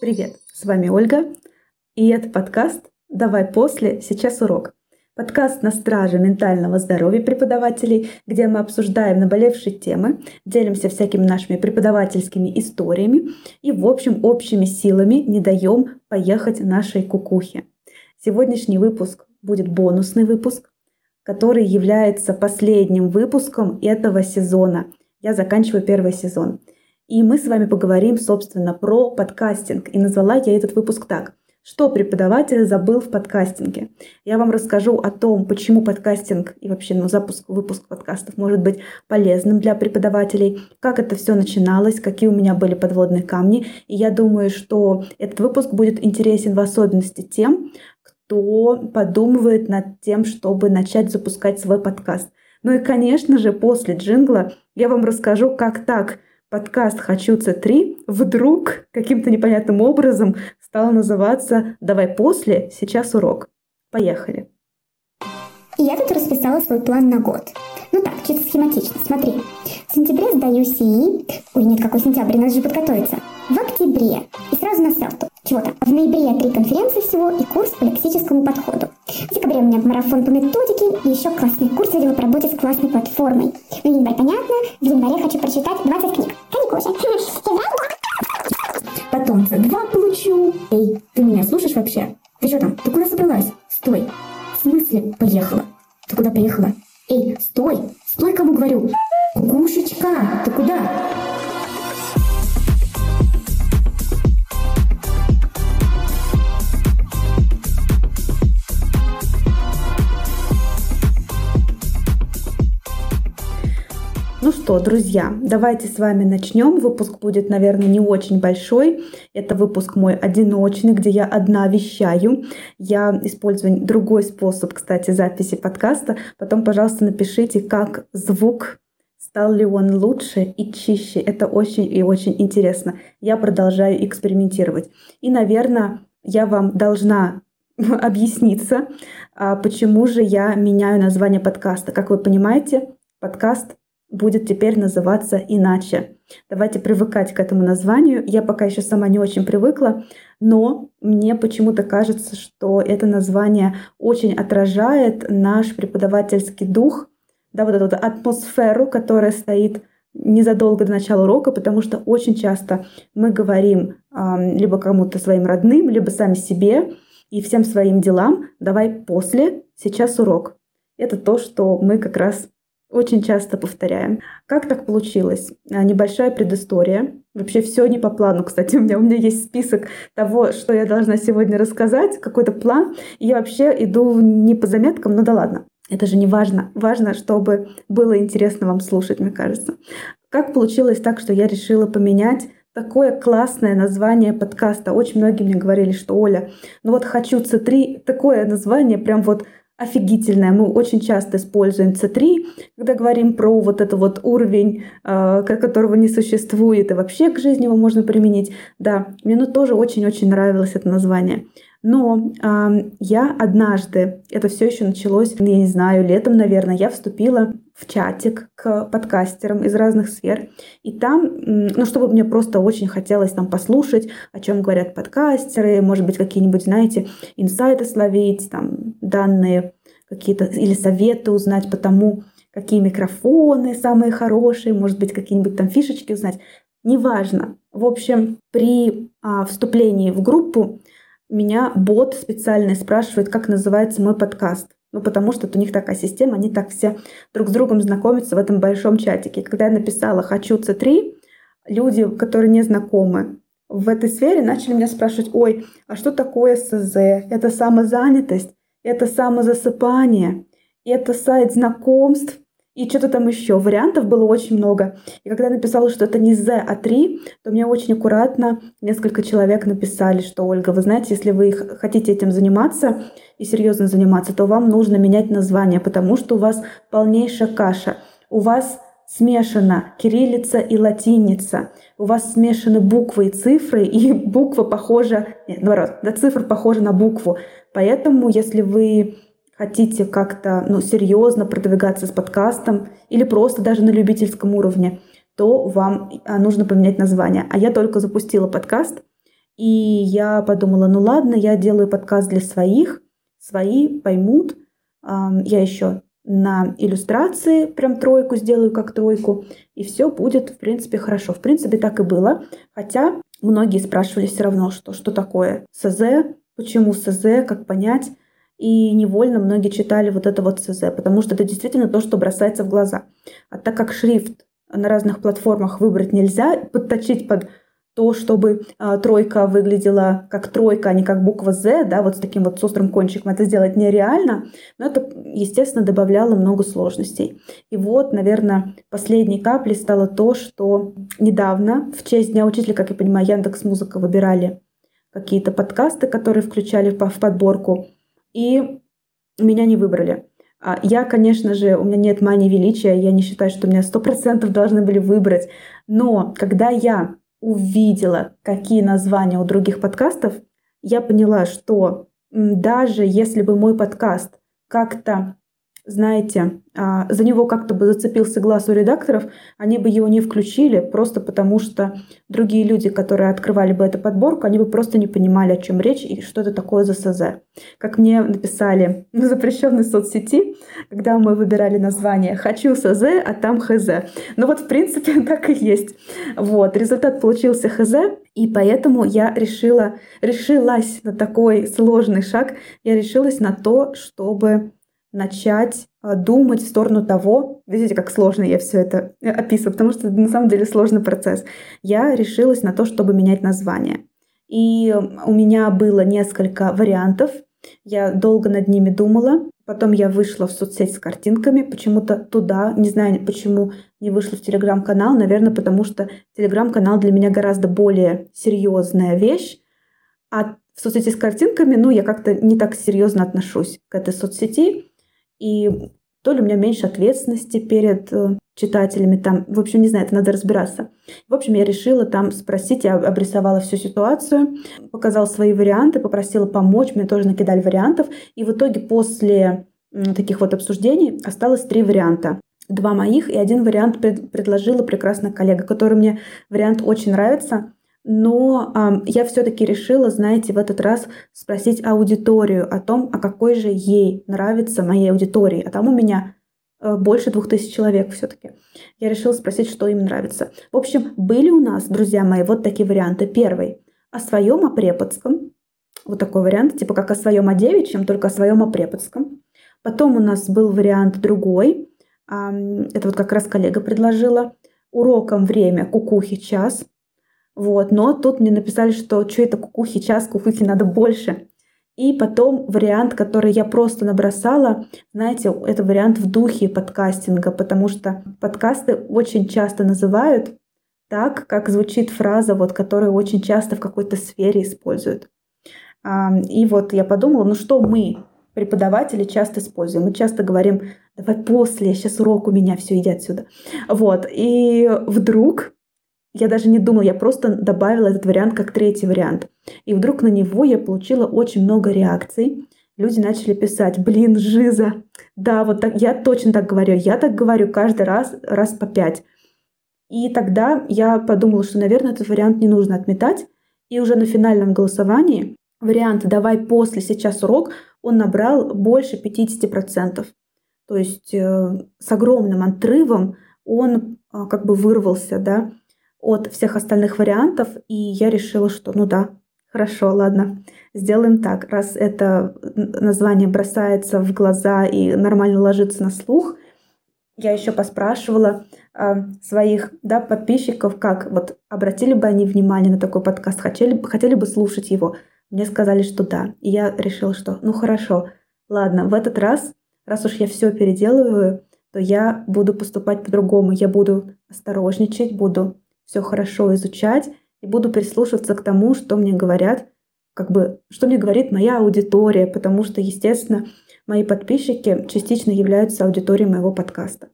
Привет, с вами Ольга, и это подкаст «Давай после, сейчас урок». Подкаст на страже ментального здоровья преподавателей, где мы обсуждаем наболевшие темы, делимся всякими нашими преподавательскими историями и, в общем, общими силами не даем поехать нашей кукухе. Сегодняшний выпуск будет бонусный выпуск, который является последним выпуском этого сезона. Я заканчиваю первый сезон. И мы с вами поговорим, собственно, про подкастинг. И назвала я этот выпуск так. Что преподаватель забыл в подкастинге? Я вам расскажу о том, почему подкастинг и вообще ну, запуск, выпуск подкастов может быть полезным для преподавателей, как это все начиналось, какие у меня были подводные камни. И я думаю, что этот выпуск будет интересен в особенности тем, кто подумывает над тем, чтобы начать запускать свой подкаст. Ну и, конечно же, после джингла я вам расскажу, как так подкаст «Хочу С3» вдруг каким-то непонятным образом стал называться «Давай после, сейчас урок». Поехали. И я тут расписала свой план на год. Ну так, чисто схематично, смотри. В сентябре сдаю СИИ. Ой, нет, какой сентябрь, надо же подготовиться. В октябре. И сразу на селту. Чего-то. В ноябре три конференции всего и курс по лексическому подходу. В декабре у меня марафон по методике и еще классный курс видела по работе с классной платформой. Ну, январь, понятно. В январе хочу прочитать 20 книг. Каникулы Потом два получу. Эй, ты меня слушаешь вообще? Ты что там? Ты куда собралась? Стой. В смысле поехала? Ты куда поехала? Эй, стой! Стой, кому говорю! Кукушечка, ты куда? Что, друзья, давайте с вами начнем. Выпуск будет, наверное, не очень большой. Это выпуск мой одиночный, где я одна вещаю. Я использую другой способ, кстати, записи подкаста. Потом, пожалуйста, напишите, как звук Стал ли он лучше и чище? Это очень и очень интересно. Я продолжаю экспериментировать. И, наверное, я вам должна объясниться, а, почему же я меняю название подкаста. Как вы понимаете, подкаст будет теперь называться иначе. Давайте привыкать к этому названию. Я пока еще сама не очень привыкла, но мне почему-то кажется, что это название очень отражает наш преподавательский дух, да, вот эту вот атмосферу, которая стоит незадолго до начала урока, потому что очень часто мы говорим э, либо кому-то своим родным, либо сами себе и всем своим делам, давай после, сейчас урок. Это то, что мы как раз очень часто повторяем. Как так получилось? А, небольшая предыстория. Вообще все не по плану, кстати. У меня, у меня есть список того, что я должна сегодня рассказать, какой-то план. И я вообще иду не по заметкам, ну да ладно. Это же не важно. Важно, чтобы было интересно вам слушать, мне кажется. Как получилось так, что я решила поменять такое классное название подкаста. Очень многие мне говорили, что Оля, ну вот хочу C3, такое название прям вот офигительная. Мы очень часто используем C3, когда говорим про вот этот вот уровень, э, которого не существует, и вообще к жизни его можно применить. Да, мне ну, тоже очень-очень нравилось это название. Но э, я однажды, это все еще началось, я не знаю, летом, наверное, я вступила в чатик к подкастерам из разных сфер. И там, ну, чтобы мне просто очень хотелось там послушать, о чем говорят подкастеры, может быть, какие-нибудь, знаете, инсайты словить, там, данные какие-то, или советы узнать по тому, какие микрофоны самые хорошие, может быть, какие-нибудь там фишечки узнать. Неважно. В общем, при а, вступлении в группу меня бот специальный спрашивает, как называется мой подкаст. Ну, потому что у них такая система, они так все друг с другом знакомятся в этом большом чатике. Когда я написала «хочу C3», люди, которые не знакомы в этой сфере, начали меня спрашивать, ой, а что такое СЗ? Это самозанятость, это самозасыпание, это сайт знакомств, и что-то там еще. Вариантов было очень много. И когда я написала, что это не Z, а 3, то мне очень аккуратно несколько человек написали, что, Ольга, вы знаете, если вы хотите этим заниматься и серьезно заниматься, то вам нужно менять название, потому что у вас полнейшая каша. У вас смешана кириллица и латиница. У вас смешаны буквы и цифры, и буква похожа, нет, наоборот, да, цифра похожа на букву. Поэтому, если вы хотите как-то ну, серьезно продвигаться с подкастом или просто даже на любительском уровне, то вам а, нужно поменять название. А я только запустила подкаст, И я подумала, ну ладно, я делаю подкаст для своих, свои поймут. Я еще на иллюстрации прям тройку сделаю как тройку, и все будет, в принципе, хорошо. В принципе, так и было. Хотя многие спрашивали все равно, что, что такое СЗ, почему СЗ, как понять. И невольно многие читали вот это вот СЗ, потому что это действительно то, что бросается в глаза. А так как шрифт на разных платформах выбрать нельзя, подточить под то, чтобы э, тройка выглядела как тройка, а не как буква Z, да, вот с таким вот с острым кончиком, это сделать нереально, но это, естественно, добавляло много сложностей. И вот, наверное, последней каплей стало то, что недавно, в честь Дня Учителя, как я понимаю, Яндекс Музыка выбирали какие-то подкасты, которые включали в подборку, и меня не выбрали. А я, конечно же, у меня нет мании величия, я не считаю, что меня сто процентов должны были выбрать, но когда я увидела, какие названия у других подкастов, я поняла, что даже если бы мой подкаст как-то знаете, а, за него как-то бы зацепился глаз у редакторов, они бы его не включили, просто потому что другие люди, которые открывали бы эту подборку, они бы просто не понимали, о чем речь и что это такое за СЗ. Как мне написали в запрещенной соцсети, когда мы выбирали название «Хочу СЗ, а там ХЗ». Ну вот, в принципе, так и есть. Вот, результат получился ХЗ, и поэтому я решила, решилась на такой сложный шаг, я решилась на то, чтобы начать а, думать в сторону того, видите, как сложно я все это э, описываю, потому что на самом деле сложный процесс. Я решилась на то, чтобы менять название. И у меня было несколько вариантов. Я долго над ними думала. Потом я вышла в соцсеть с картинками, почему-то туда, не знаю, почему не вышла в телеграм-канал, наверное, потому что телеграм-канал для меня гораздо более серьезная вещь, а в соцсети с картинками, ну, я как-то не так серьезно отношусь к этой соцсети, и то ли у меня меньше ответственности перед э, читателями там. В общем, не знаю, это надо разбираться. В общем, я решила там спросить, я обрисовала всю ситуацию, показала свои варианты, попросила помочь, мне тоже накидали вариантов. И в итоге после таких вот обсуждений осталось три варианта. Два моих и один вариант пред, предложила прекрасная коллега, который мне вариант очень нравится. Но э, я все-таки решила, знаете, в этот раз спросить аудиторию о том, а какой же ей нравится моей аудитории. А там у меня э, больше двух тысяч человек все-таки. Я решила спросить, что им нравится. В общем, были у нас, друзья мои, вот такие варианты. Первый о своем о преподском. Вот такой вариант, типа как о своем о девичьем, только о своем о преподском. Потом у нас был вариант другой. Это вот как раз коллега предложила. Уроком время, кукухи час. Вот, но тут мне написали, что что это кукухи, час кукухи надо больше. И потом вариант, который я просто набросала, знаете, это вариант в духе подкастинга, потому что подкасты очень часто называют так, как звучит фраза, вот, которую очень часто в какой-то сфере используют. И вот я подумала, ну что мы, преподаватели, часто используем? Мы часто говорим, давай после, сейчас урок у меня, все, иди отсюда. Вот, и вдруг я даже не думала, я просто добавила этот вариант как третий вариант. И вдруг на него я получила очень много реакций. Люди начали писать, блин, Жиза, да, вот так, я точно так говорю, я так говорю каждый раз, раз по пять. И тогда я подумала, что, наверное, этот вариант не нужно отметать. И уже на финальном голосовании вариант «давай после, сейчас урок» он набрал больше 50%. То есть э, с огромным отрывом он э, как бы вырвался, да, от всех остальных вариантов, и я решила, что ну да, хорошо, ладно, сделаем так. Раз это название бросается в глаза и нормально ложится на слух, я еще поспрашивала э, своих да, подписчиков, как вот обратили бы они внимание на такой подкаст, хотели, хотели бы слушать его. Мне сказали, что да. И я решила, что ну хорошо, ладно, в этот раз, раз уж я все переделываю, то я буду поступать по-другому. Я буду осторожничать, буду все хорошо изучать и буду прислушиваться к тому, что мне говорят, как бы, что мне говорит моя аудитория, потому что, естественно, мои подписчики частично являются аудиторией моего подкаста.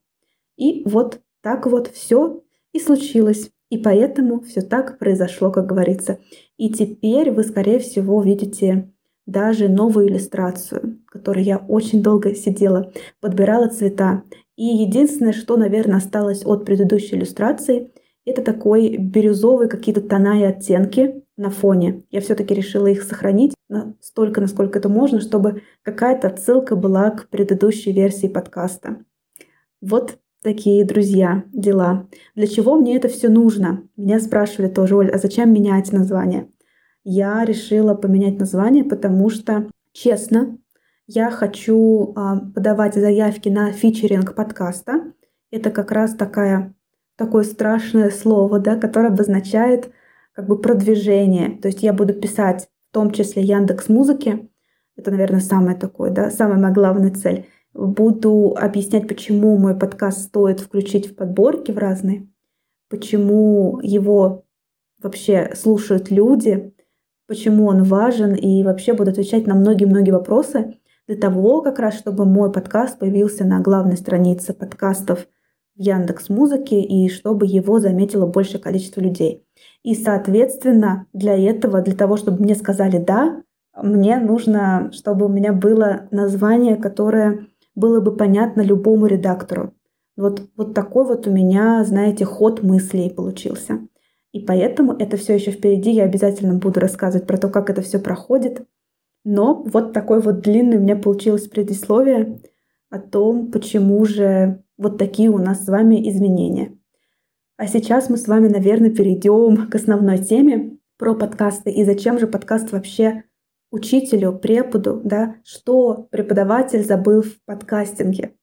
И вот так вот все и случилось. И поэтому все так произошло, как говорится. И теперь вы, скорее всего, видите даже новую иллюстрацию, которой я очень долго сидела, подбирала цвета. И единственное, что, наверное, осталось от предыдущей иллюстрации, это такой бирюзовый какие-то тона и оттенки. на фоне. Я все-таки решила их сохранить настолько, насколько это можно, чтобы какая-то отсылка была к предыдущей версии подкаста. Вот такие, друзья, дела. Для чего мне это все нужно? Меня спрашивали тоже, Оль, а зачем менять название? Я решила поменять название, потому что, честно, я хочу а, подавать заявки на фичеринг подкаста. Это как раз такая, такое страшное слово, да, которое обозначает как бы продвижение. То есть я буду писать в том числе Яндекс Музыки. Это, наверное, самое такое, да, самая моя главная цель. Буду объяснять, почему мой подкаст стоит включить в подборки в разные, почему его вообще слушают люди, почему он важен, и вообще буду отвечать на многие-многие вопросы для того, как раз, чтобы мой подкаст появился на главной странице подкастов Яндекс Музыке и чтобы его заметило большее количество людей. И, соответственно, для этого, для того, чтобы мне сказали «да», мне нужно, чтобы у меня было название, которое было бы понятно любому редактору. Вот, вот такой вот у меня, знаете, ход мыслей получился. И поэтому это все еще впереди. Я обязательно буду рассказывать про то, как это все проходит. Но вот такой вот длинный у меня получилось предисловие о том, почему же вот такие у нас с вами изменения. А сейчас мы с вами, наверное, перейдем к основной теме про подкасты и зачем же подкаст вообще учителю, преподу, да, что преподаватель забыл в подкастинге.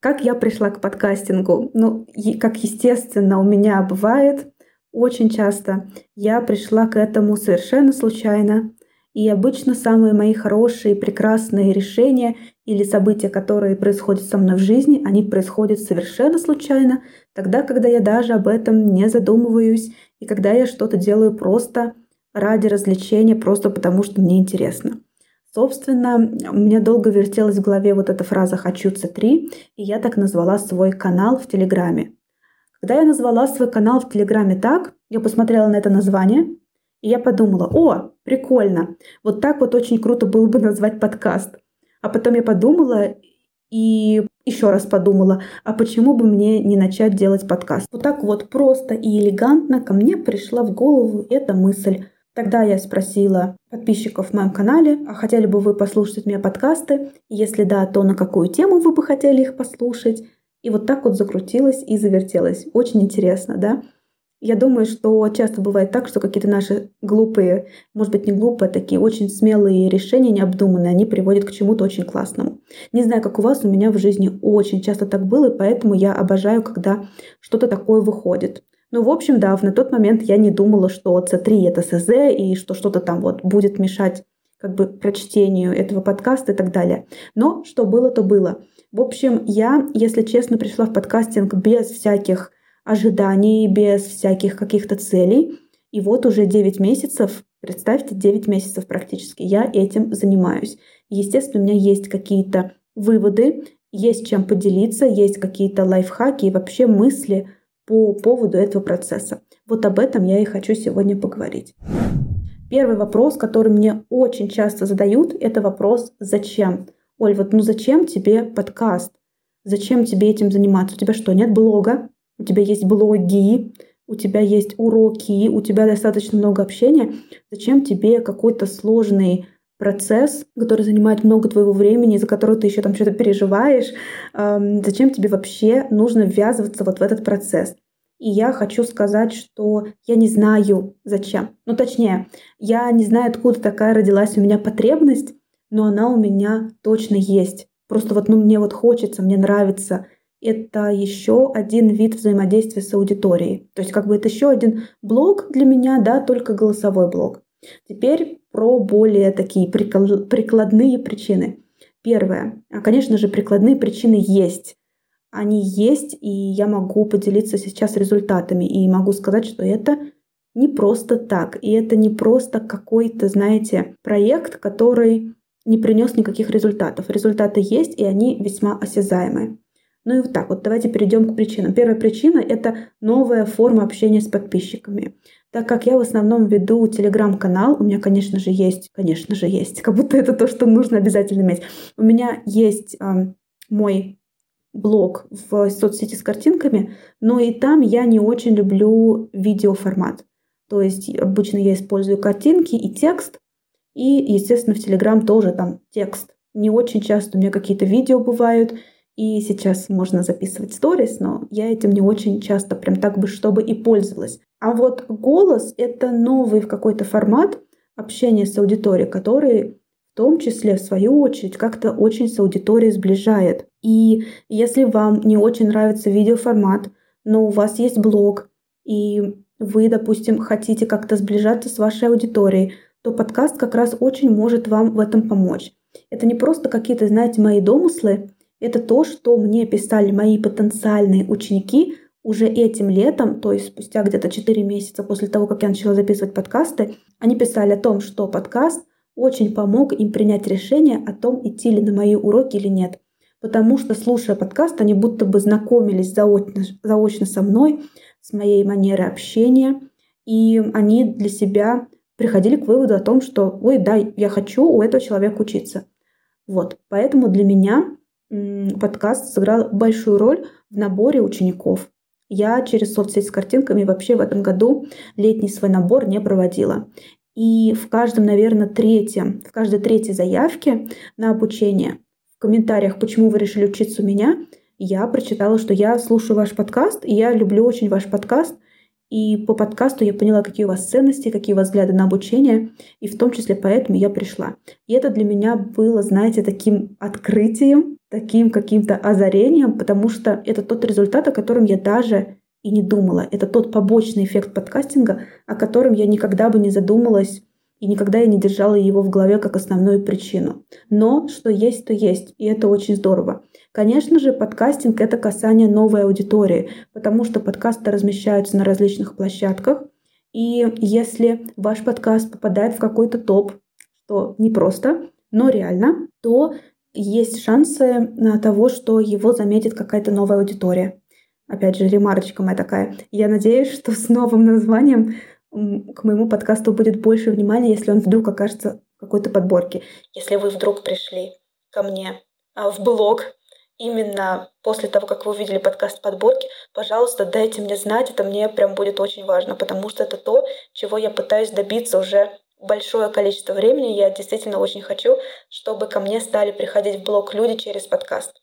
Как я пришла к подкастингу? Ну, как естественно у меня бывает, очень часто я пришла к этому совершенно случайно. И обычно самые мои хорошие, прекрасные решения или события, которые происходят со мной в жизни, они происходят совершенно случайно, тогда, когда я даже об этом не задумываюсь, и когда я что-то делаю просто ради развлечения, просто потому что мне интересно. Собственно, у меня долго вертелась в голове вот эта фраза «хочу C3», и я так назвала свой канал в Телеграме. Когда я назвала свой канал в Телеграме так, я посмотрела на это название, и я подумала, о, прикольно, вот так вот очень круто было бы назвать подкаст. А потом я подумала и еще раз подумала, а почему бы мне не начать делать подкаст? Вот так вот просто и элегантно ко мне пришла в голову эта мысль. Тогда я спросила подписчиков в моем канале, а хотели бы вы послушать меня подкасты? Если да, то на какую тему вы бы хотели их послушать? И вот так вот закрутилось и завертелось. Очень интересно, да? Я думаю, что часто бывает так, что какие-то наши глупые, может быть, не глупые, а такие очень смелые решения, необдуманные, они приводят к чему-то очень классному. Не знаю, как у вас, у меня в жизни очень часто так было, и поэтому я обожаю, когда что-то такое выходит. Ну, в общем, да, на тот момент я не думала, что C3 это СЗ, и что что-то там вот будет мешать как бы прочтению этого подкаста и так далее. Но что было, то было. В общем, я, если честно, пришла в подкастинг без всяких ожиданий, без всяких каких-то целей. И вот уже 9 месяцев, представьте, 9 месяцев практически, я этим занимаюсь. Естественно, у меня есть какие-то выводы, есть чем поделиться, есть какие-то лайфхаки и вообще мысли по поводу этого процесса. Вот об этом я и хочу сегодня поговорить. Первый вопрос, который мне очень часто задают, это вопрос «Зачем?». Оль, вот ну зачем тебе подкаст? Зачем тебе этим заниматься? У тебя что, нет блога? У тебя есть блоги, у тебя есть уроки, у тебя достаточно много общения. Зачем тебе какой-то сложный процесс, который занимает много твоего времени, за который ты еще там что-то переживаешь, эм, зачем тебе вообще нужно ввязываться вот в этот процесс? И я хочу сказать, что я не знаю зачем. Ну, точнее, я не знаю, откуда такая родилась у меня потребность, но она у меня точно есть. Просто вот, ну, мне вот хочется, мне нравится. Это еще один вид взаимодействия с аудиторией. То есть, как бы это еще один блог для меня, да, только голосовой блог. Теперь про более такие прикладные причины. Первое. Конечно же, прикладные причины есть. Они есть, и я могу поделиться сейчас результатами. И могу сказать, что это не просто так. И это не просто какой-то, знаете, проект, который не принес никаких результатов. Результаты есть, и они весьма осязаемые. Ну и вот так вот, давайте перейдем к причинам. Первая причина – это новая форма общения с подписчиками. Так как я в основном веду телеграм-канал, у меня, конечно же, есть, конечно же, есть, как будто это то, что нужно обязательно иметь. У меня есть э, мой блог в соцсети с картинками, но и там я не очень люблю видеоформат. То есть обычно я использую картинки и текст. И, естественно, в Telegram тоже там текст. Не очень часто у меня какие-то видео бывают. И сейчас можно записывать сторис, но я этим не очень часто прям так бы, чтобы и пользовалась. А вот голос — это новый какой-то формат общения с аудиторией, который в том числе, в свою очередь, как-то очень с аудиторией сближает. И если вам не очень нравится видеоформат, но у вас есть блог, и вы, допустим, хотите как-то сближаться с вашей аудиторией, то подкаст как раз очень может вам в этом помочь. Это не просто какие-то, знаете, мои домыслы, это то, что мне писали мои потенциальные ученики уже этим летом, то есть спустя где-то 4 месяца после того, как я начала записывать подкасты, они писали о том, что подкаст очень помог им принять решение о том, идти ли на мои уроки или нет. Потому что, слушая подкаст, они будто бы знакомились заочно, заочно со мной, с моей манерой общения, и они для себя приходили к выводу о том, что, ой, да, я хочу у этого человека учиться. Вот, поэтому для меня подкаст сыграл большую роль в наборе учеников. Я через соцсеть с картинками вообще в этом году летний свой набор не проводила. И в каждом, наверное, третьем, в каждой третьей заявке на обучение в комментариях, почему вы решили учиться у меня, я прочитала, что я слушаю ваш подкаст, и я люблю очень ваш подкаст, и по подкасту я поняла, какие у вас ценности, какие у вас взгляды на обучение, и в том числе поэтому я пришла. И это для меня было, знаете, таким открытием, таким каким-то озарением, потому что это тот результат, о котором я даже и не думала. Это тот побочный эффект подкастинга, о котором я никогда бы не задумалась и никогда я не держала его в голове как основную причину. Но что есть, то есть, и это очень здорово. Конечно же, подкастинг — это касание новой аудитории, потому что подкасты размещаются на различных площадках, и если ваш подкаст попадает в какой-то топ, что непросто, но реально, то есть шансы на того, что его заметит какая-то новая аудитория. Опять же, ремарочка моя такая. Я надеюсь, что с новым названием к моему подкасту будет больше внимания, если он вдруг окажется в какой-то подборке. Если вы вдруг пришли ко мне а, в блог именно после того, как вы увидели подкаст подборки, пожалуйста, дайте мне знать, это мне прям будет очень важно, потому что это то, чего я пытаюсь добиться уже большое количество времени. Я действительно очень хочу, чтобы ко мне стали приходить в блог люди через подкаст.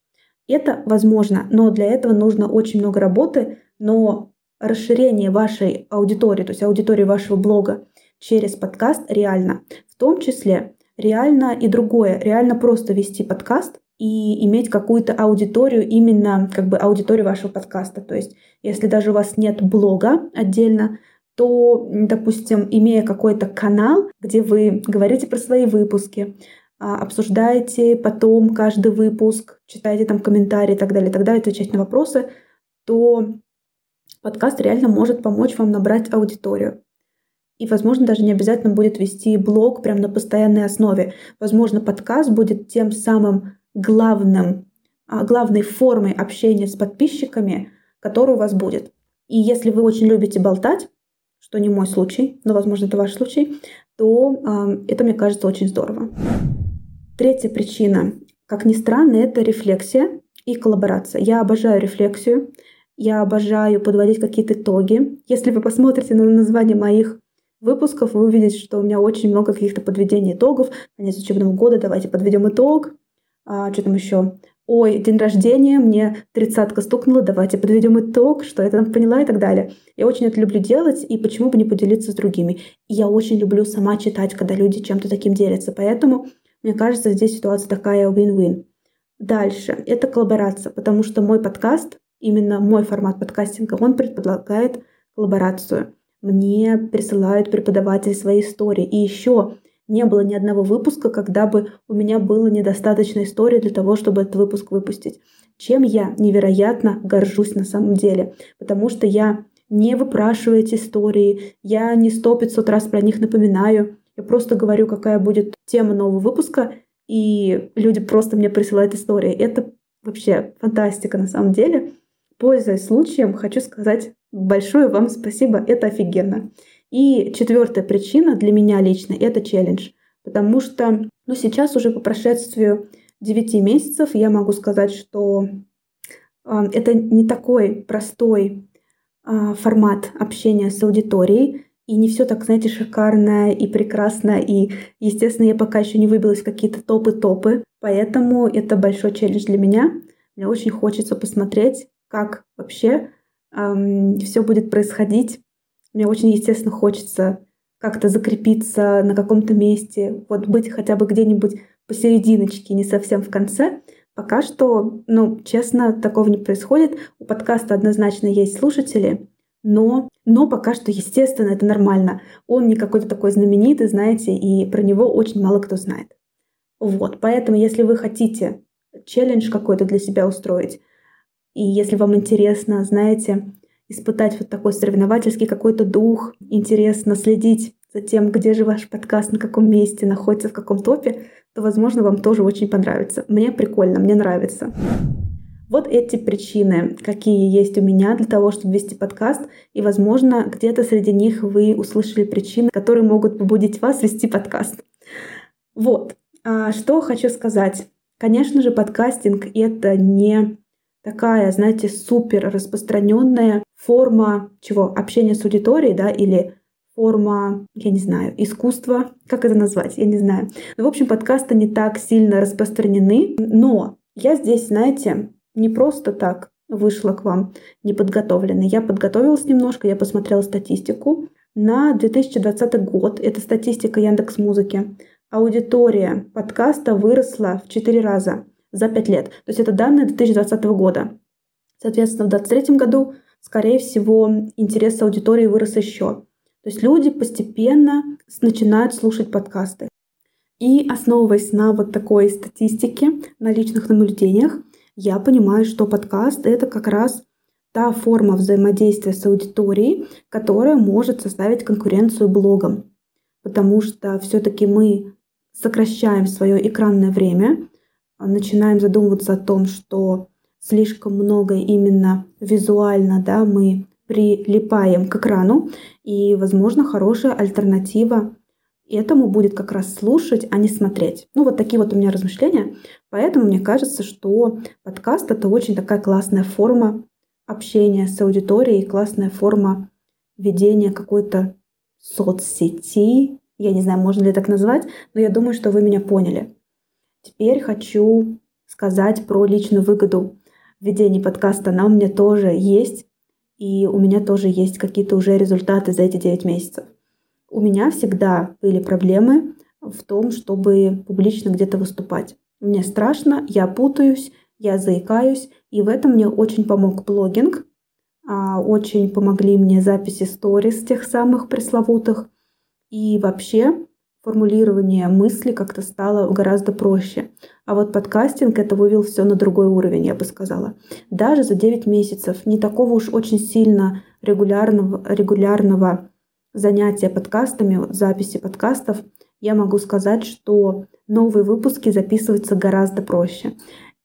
Это возможно, но для этого нужно очень много работы, но расширение вашей аудитории, то есть аудитории вашего блога через подкаст реально. В том числе реально и другое. Реально просто вести подкаст и иметь какую-то аудиторию, именно как бы аудиторию вашего подкаста. То есть если даже у вас нет блога отдельно, то, допустим, имея какой-то канал, где вы говорите про свои выпуски, а, обсуждаете потом каждый выпуск, читаете там комментарии и так далее, и так далее, отвечаете на вопросы, то подкаст реально может помочь вам набрать аудиторию. И, возможно, даже не обязательно будет вести блог прямо на постоянной основе. Возможно, подкаст будет тем самым главным, а, главной формой общения с подписчиками, которая у вас будет. И если вы очень любите болтать, что не мой случай, но, возможно, это ваш случай, то э, это, мне кажется, очень здорово. Третья причина, как ни странно, это рефлексия и коллаборация. Я обожаю рефлексию, я обожаю подводить какие-то итоги. Если вы посмотрите на название моих выпусков, вы увидите, что у меня очень много каких-то подведений итогов. Конец учебного года, давайте подведем итог. А, что там еще? Ой, день рождения, мне тридцатка стукнула, давайте подведем итог, что я там поняла и так далее. Я очень это люблю делать, и почему бы не поделиться с другими. И я очень люблю сама читать, когда люди чем-то таким делятся. Поэтому, мне кажется, здесь ситуация такая win-win. Дальше. Это коллаборация, потому что мой подкаст именно мой формат подкастинга, он предполагает коллаборацию. Мне присылают преподаватели свои истории. И еще не было ни одного выпуска, когда бы у меня было недостаточно истории для того, чтобы этот выпуск выпустить. Чем я невероятно горжусь на самом деле. Потому что я не выпрашиваю эти истории, я не сто пятьсот раз про них напоминаю. Я просто говорю, какая будет тема нового выпуска, и люди просто мне присылают истории. Это вообще фантастика на самом деле. Пользуясь случаем, хочу сказать большое вам спасибо, это офигенно. И четвертая причина для меня лично – это челлендж. Потому что ну, сейчас уже по прошествию 9 месяцев я могу сказать, что э, это не такой простой э, формат общения с аудиторией. И не все так, знаете, шикарно и прекрасно. И, естественно, я пока еще не выбилась в какие-то топы-топы. Поэтому это большой челлендж для меня. Мне очень хочется посмотреть, как вообще эм, все будет происходить. Мне очень, естественно, хочется как-то закрепиться на каком-то месте, вот быть хотя бы где-нибудь посерединочке, не совсем в конце. Пока что, ну, честно, такого не происходит. У подкаста однозначно есть слушатели, но, но пока что, естественно, это нормально. Он не какой-то такой знаменитый, знаете, и про него очень мало кто знает. Вот, поэтому, если вы хотите челлендж какой-то для себя устроить, и если вам интересно, знаете, испытать вот такой соревновательский какой-то дух, интересно следить за тем, где же ваш подкаст, на каком месте, находится в каком топе, то, возможно, вам тоже очень понравится. Мне прикольно, мне нравится. Вот эти причины, какие есть у меня для того, чтобы вести подкаст. И, возможно, где-то среди них вы услышали причины, которые могут побудить вас вести подкаст. Вот. А что хочу сказать. Конечно же, подкастинг — это не такая, знаете, супер распространенная форма чего? Общения с аудиторией, да, или форма, я не знаю, искусства, как это назвать, я не знаю. Но, в общем, подкасты не так сильно распространены, но я здесь, знаете, не просто так вышла к вам неподготовленной. Я подготовилась немножко, я посмотрела статистику. На 2020 год, это статистика Яндекс Музыки, аудитория подкаста выросла в 4 раза за 5 лет. То есть это данные 2020 года. Соответственно, в 2023 году, скорее всего, интерес аудитории вырос еще. То есть люди постепенно начинают слушать подкасты. И основываясь на вот такой статистике, на личных наблюдениях, я понимаю, что подкаст — это как раз та форма взаимодействия с аудиторией, которая может составить конкуренцию блогам. Потому что все-таки мы сокращаем свое экранное время, начинаем задумываться о том, что слишком много именно визуально да, мы прилипаем к экрану, и, возможно, хорошая альтернатива этому будет как раз слушать, а не смотреть. Ну, вот такие вот у меня размышления. Поэтому мне кажется, что подкаст — это очень такая классная форма общения с аудиторией, классная форма ведения какой-то соцсети. Я не знаю, можно ли так назвать, но я думаю, что вы меня поняли. Теперь хочу сказать про личную выгоду ведения подкаста. Она у меня тоже есть, и у меня тоже есть какие-то уже результаты за эти 9 месяцев. У меня всегда были проблемы в том, чтобы публично где-то выступать. Мне страшно, я путаюсь, я заикаюсь, и в этом мне очень помог блогинг. А, очень помогли мне записи сторис тех самых пресловутых. И вообще формулирование мысли как-то стало гораздо проще. А вот подкастинг это вывел все на другой уровень, я бы сказала. Даже за 9 месяцев не такого уж очень сильно регулярного, регулярного занятия подкастами, записи подкастов, я могу сказать, что новые выпуски записываются гораздо проще.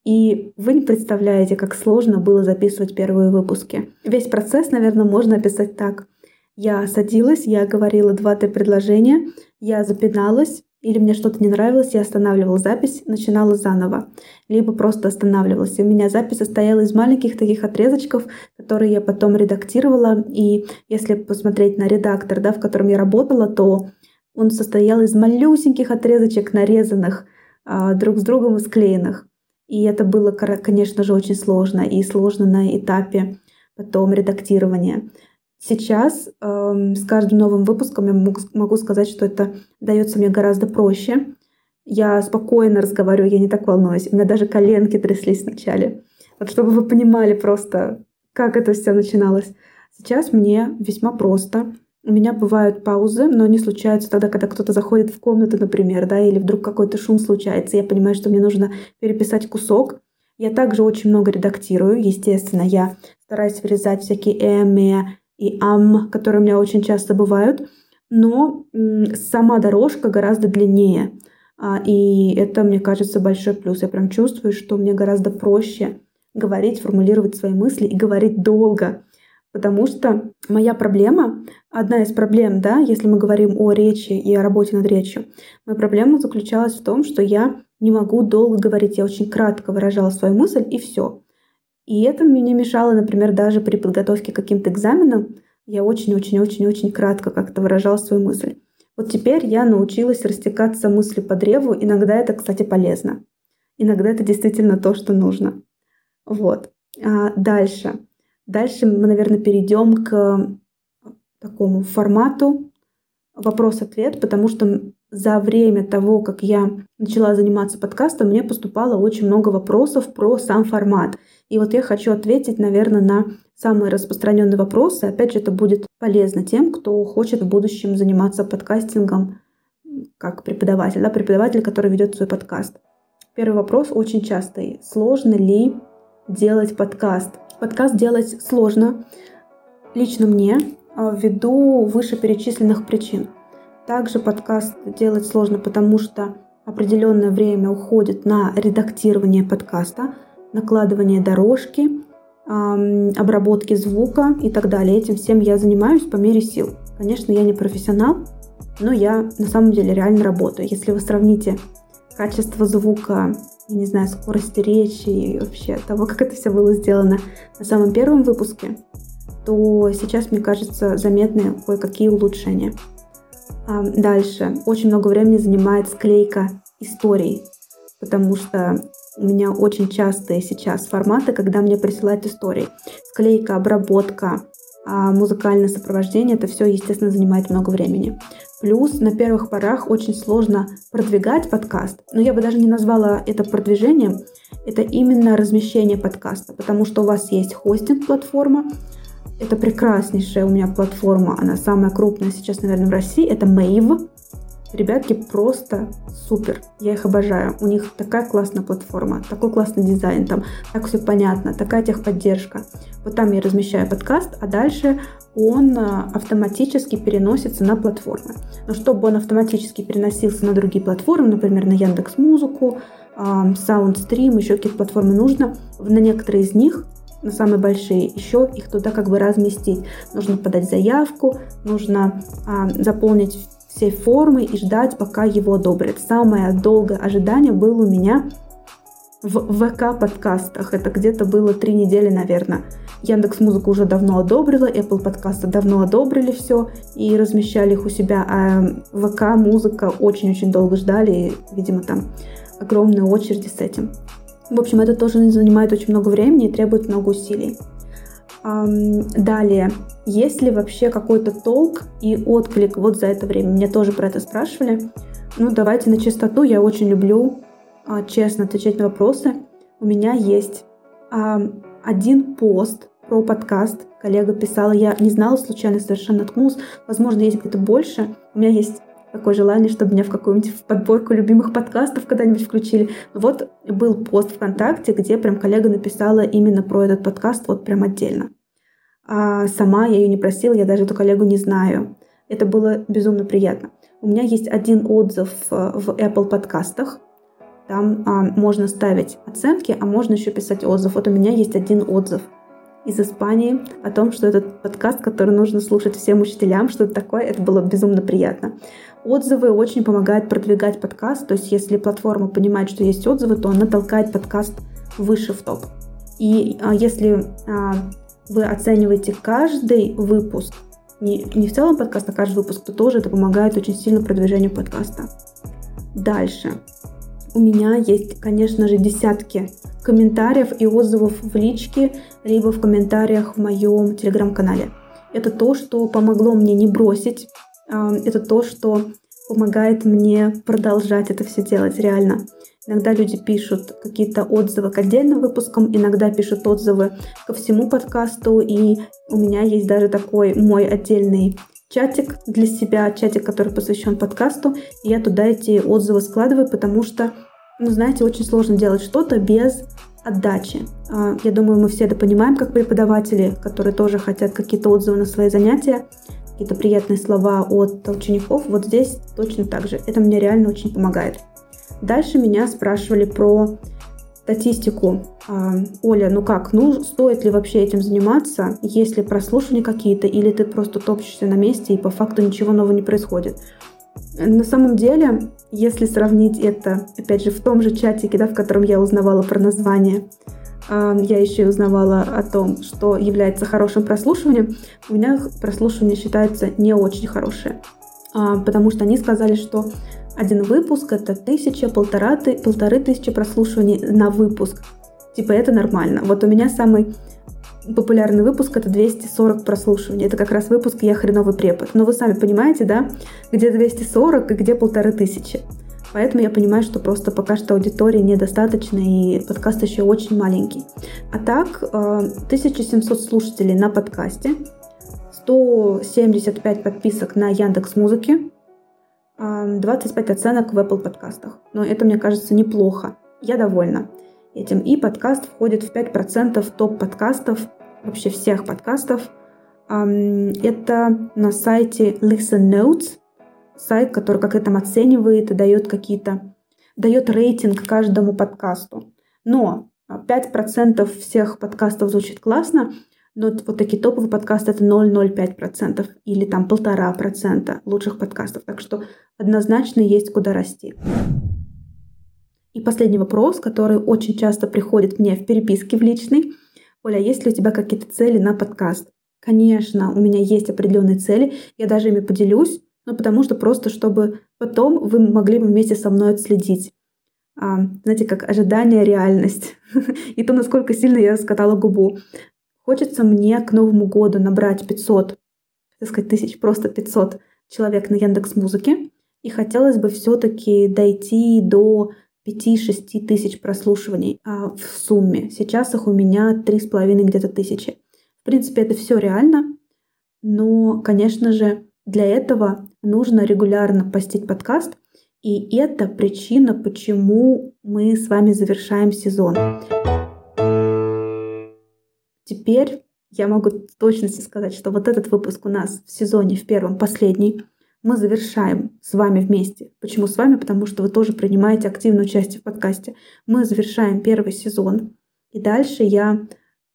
И вы не представляете, как сложно было записывать первые выпуски. Весь процесс, наверное, можно описать так. Я садилась, я говорила два-три предложения, я запиналась, или мне что-то не нравилось, я останавливала запись, начинала заново. Либо просто останавливалась. И у меня запись состояла из маленьких таких отрезочков, которые я потом редактировала. И если посмотреть на редактор, да, в котором я работала, то он состоял из малюсеньких отрезочек, нарезанных а, друг с другом и склеенных. И это было, конечно же, очень сложно. И сложно на этапе потом редактирования. Сейчас э, с каждым новым выпуском я могу, могу сказать, что это дается мне гораздо проще. Я спокойно разговариваю, я не так волнуюсь. У меня даже коленки тряслись вначале. Вот чтобы вы понимали просто, как это все начиналось. Сейчас мне весьма просто. У меня бывают паузы, но они случаются тогда, когда кто-то заходит в комнату, например, да, или вдруг какой-то шум случается. Я понимаю, что мне нужно переписать кусок. Я также очень много редактирую. Естественно, я стараюсь вырезать всякие эми, и ам, которые у меня очень часто бывают, но сама дорожка гораздо длиннее. А, и это, мне кажется, большой плюс. Я прям чувствую, что мне гораздо проще говорить, формулировать свои мысли и говорить долго. Потому что моя проблема, одна из проблем, да, если мы говорим о речи и о работе над речью, моя проблема заключалась в том, что я не могу долго говорить, я очень кратко выражала свою мысль и все. И это мне мешало, например, даже при подготовке к каким-то экзаменам. я очень-очень-очень-очень кратко как-то выражала свою мысль. Вот теперь я научилась растекаться мыслью по древу. Иногда это, кстати, полезно. Иногда это действительно то, что нужно. Вот. А дальше. Дальше мы, наверное, перейдем к такому формату вопрос-ответ, потому что за время того, как я начала заниматься подкастом, мне поступало очень много вопросов про сам формат. И вот я хочу ответить, наверное, на самые распространенные вопросы. Опять же, это будет полезно тем, кто хочет в будущем заниматься подкастингом как преподаватель, да, преподаватель, который ведет свой подкаст. Первый вопрос очень частый. Сложно ли делать подкаст? Подкаст делать сложно. Лично мне, а, ввиду вышеперечисленных причин. Также подкаст делать сложно, потому что определенное время уходит на редактирование подкаста, накладывание дорожки, обработки звука и так далее. Этим всем я занимаюсь по мере сил. Конечно, я не профессионал, но я на самом деле реально работаю. Если вы сравните качество звука, я не знаю, скорости речи и вообще того, как это все было сделано на самом первом выпуске, то сейчас, мне кажется, заметны кое-какие улучшения. Дальше. Очень много времени занимает склейка историй, потому что у меня очень частые сейчас форматы, когда мне присылают истории. Склейка, обработка, а музыкальное сопровождение, это все, естественно, занимает много времени. Плюс на первых порах очень сложно продвигать подкаст. Но я бы даже не назвала это продвижением. Это именно размещение подкаста, потому что у вас есть хостинг-платформа, это прекраснейшая у меня платформа, она самая крупная сейчас, наверное, в России. Это Mave. Ребятки просто супер. Я их обожаю. У них такая классная платформа, такой классный дизайн, там так все понятно, такая техподдержка. Вот там я размещаю подкаст, а дальше он а, автоматически переносится на платформы. Но чтобы он автоматически переносился на другие платформы, например, на Яндекс Музыку, Soundstream, еще какие-то платформы нужно, на некоторые из них на самые большие, еще их туда как бы разместить. Нужно подать заявку, нужно а, заполнить все формы и ждать, пока его одобрят. Самое долгое ожидание было у меня в ВК-подкастах. Это где-то было три недели, наверное. Яндекс Музыку уже давно одобрила, Apple подкасты давно одобрили все и размещали их у себя, а ВК Музыка очень-очень долго ждали, и, видимо, там огромные очереди с этим. В общем, это тоже занимает очень много времени и требует много усилий. Далее, есть ли вообще какой-то толк и отклик вот за это время? Мне тоже про это спрашивали. Ну, давайте на чистоту. Я очень люблю а, честно отвечать на вопросы. У меня есть один пост про подкаст. Коллега писала, я не знала, случайно совершенно наткнулась. Возможно, есть где-то больше. У меня есть такое желание, чтобы меня в какую-нибудь подборку любимых подкастов когда-нибудь включили. Вот был пост ВКонтакте, где прям коллега написала именно про этот подкаст, вот прям отдельно. А сама я ее не просила, я даже эту коллегу не знаю. Это было безумно приятно. У меня есть один отзыв э, в Apple подкастах. Там а, можно ставить оценки, а можно еще писать отзыв. Вот у меня есть один отзыв из Испании о том, что этот подкаст, который нужно слушать всем учителям, что это такое, это было безумно приятно. Отзывы очень помогают продвигать подкаст, то есть если платформа понимает, что есть отзывы, то она толкает подкаст выше в топ. И а, если а, вы оцениваете каждый выпуск, не, не в целом подкаст, а каждый выпуск, то тоже это помогает очень сильно продвижению подкаста. Дальше. У меня есть, конечно же, десятки комментариев и отзывов в личке, либо в комментариях в моем телеграм-канале. Это то, что помогло мне не бросить это то, что помогает мне продолжать это все делать реально. Иногда люди пишут какие-то отзывы к отдельным выпускам, иногда пишут отзывы ко всему подкасту, и у меня есть даже такой мой отдельный чатик для себя, чатик, который посвящен подкасту, и я туда эти отзывы складываю, потому что, ну, знаете, очень сложно делать что-то без отдачи. А, я думаю, мы все это понимаем как преподаватели, которые тоже хотят какие-то отзывы на свои занятия какие-то приятные слова от учеников, вот здесь точно так же. Это мне реально очень помогает. Дальше меня спрашивали про статистику. А, Оля, ну как, ну стоит ли вообще этим заниматься, есть ли прослушивания какие-то, или ты просто топчешься на месте и по факту ничего нового не происходит? На самом деле, если сравнить это, опять же, в том же чатике, да, в котором я узнавала про название я еще и узнавала о том, что является хорошим прослушиванием, у меня прослушивание считается не очень хорошее. А, потому что они сказали, что один выпуск это тысяча, полтора, полторы тысячи прослушиваний на выпуск. Типа это нормально. Вот у меня самый популярный выпуск это 240 прослушиваний. Это как раз выпуск «Я хреновый препод». Но вы сами понимаете, да, где 240 и где полторы тысячи. Поэтому я понимаю, что просто пока что аудитории недостаточно, и подкаст еще очень маленький. А так, 1700 э, слушателей на подкасте, 175 подписок на Яндекс Музыке, 25 оценок в Apple подкастах. Но это, мне кажется, неплохо. Я довольна этим. И подкаст входит в 5% топ-подкастов, вообще всех подкастов. Это на сайте Listen Notes сайт, который как это оценивает и дает какие-то, дает рейтинг каждому подкасту. Но 5% всех подкастов звучит классно, но вот такие топовые подкасты это 0,05% или там полтора процента лучших подкастов. Так что однозначно есть куда расти. И последний вопрос, который очень часто приходит мне в переписке в личной. Оля, есть ли у тебя какие-то цели на подкаст? Конечно, у меня есть определенные цели, я даже ими поделюсь. Ну, потому что просто, чтобы потом вы могли бы вместе со мной отследить. А, знаете, как ожидание, реальность. И то, насколько сильно я скатала губу. Хочется мне к Новому году набрать 500, так сказать, тысяч, просто 500 человек на Яндекс Музыке. И хотелось бы все-таки дойти до 5-6 тысяч прослушиваний а, в сумме. Сейчас их у меня 3,5 где-то тысячи. В принципе, это все реально. Но, конечно же, для этого нужно регулярно постить подкаст, и это причина, почему мы с вами завершаем сезон. Теперь я могу в точности сказать, что вот этот выпуск у нас в сезоне, в первом, последний, мы завершаем с вами вместе. Почему с вами? Потому что вы тоже принимаете активное участие в подкасте. Мы завершаем первый сезон. И дальше я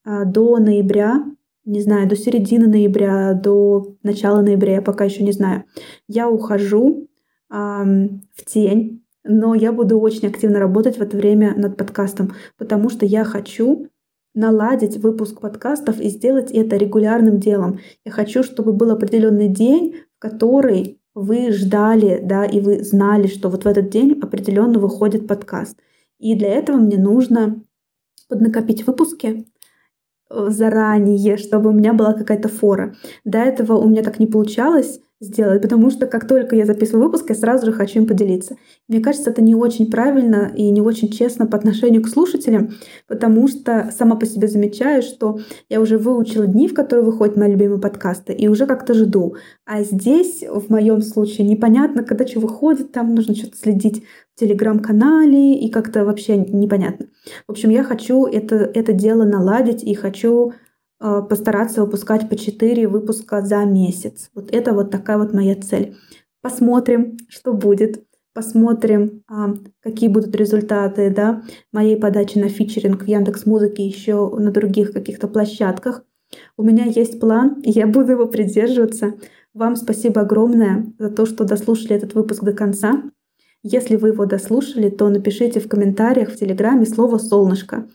а, до ноября не знаю, до середины ноября, до начала ноября, я пока еще не знаю. Я ухожу эм, в тень, но я буду очень активно работать в это время над подкастом, потому что я хочу наладить выпуск подкастов и сделать это регулярным делом. Я хочу, чтобы был определенный день, в который вы ждали, да, и вы знали, что вот в этот день определенно выходит подкаст. И для этого мне нужно поднакопить выпуски, заранее, чтобы у меня была какая-то фора. До этого у меня так не получалось сделать, потому что как только я записываю выпуск, я сразу же хочу им поделиться. Мне кажется, это не очень правильно и не очень честно по отношению к слушателям, потому что сама по себе замечаю, что я уже выучила дни, в которые выходят мои любимые подкасты, и уже как-то жду. А здесь, в моем случае, непонятно, когда что выходит, там нужно что-то следить в телеграм-канале, и как-то вообще непонятно. В общем, я хочу это, это дело наладить и хочу постараться выпускать по 4 выпуска за месяц. Вот это вот такая вот моя цель. Посмотрим, что будет. Посмотрим, а, какие будут результаты да, моей подачи на фичеринг в Яндекс Музыке еще на других каких-то площадках. У меня есть план, и я буду его придерживаться. Вам спасибо огромное за то, что дослушали этот выпуск до конца. Если вы его дослушали, то напишите в комментариях в Телеграме слово «солнышко».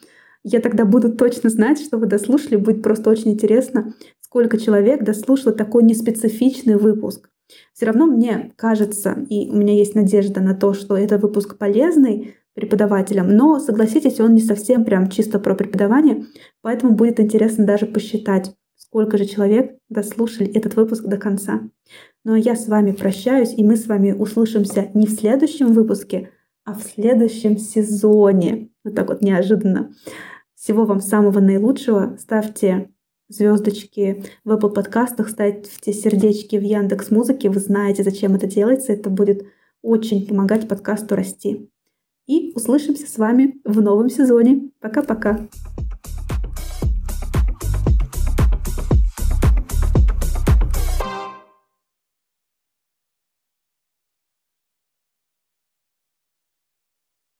Я тогда буду точно знать, что вы дослушали. Будет просто очень интересно, сколько человек дослушало такой неспецифичный выпуск. Все равно мне кажется, и у меня есть надежда на то, что это выпуск полезный преподавателям, но, согласитесь, он не совсем прям чисто про преподавание, поэтому будет интересно даже посчитать, сколько же человек дослушали этот выпуск до конца. Ну а я с вами прощаюсь, и мы с вами услышимся не в следующем выпуске, а в следующем сезоне. Вот так вот неожиданно. Всего вам самого наилучшего. Ставьте звездочки в Apple подкастах, ставьте сердечки в Яндекс Музыке. Вы знаете, зачем это делается. Это будет очень помогать подкасту расти. И услышимся с вами в новом сезоне. Пока-пока.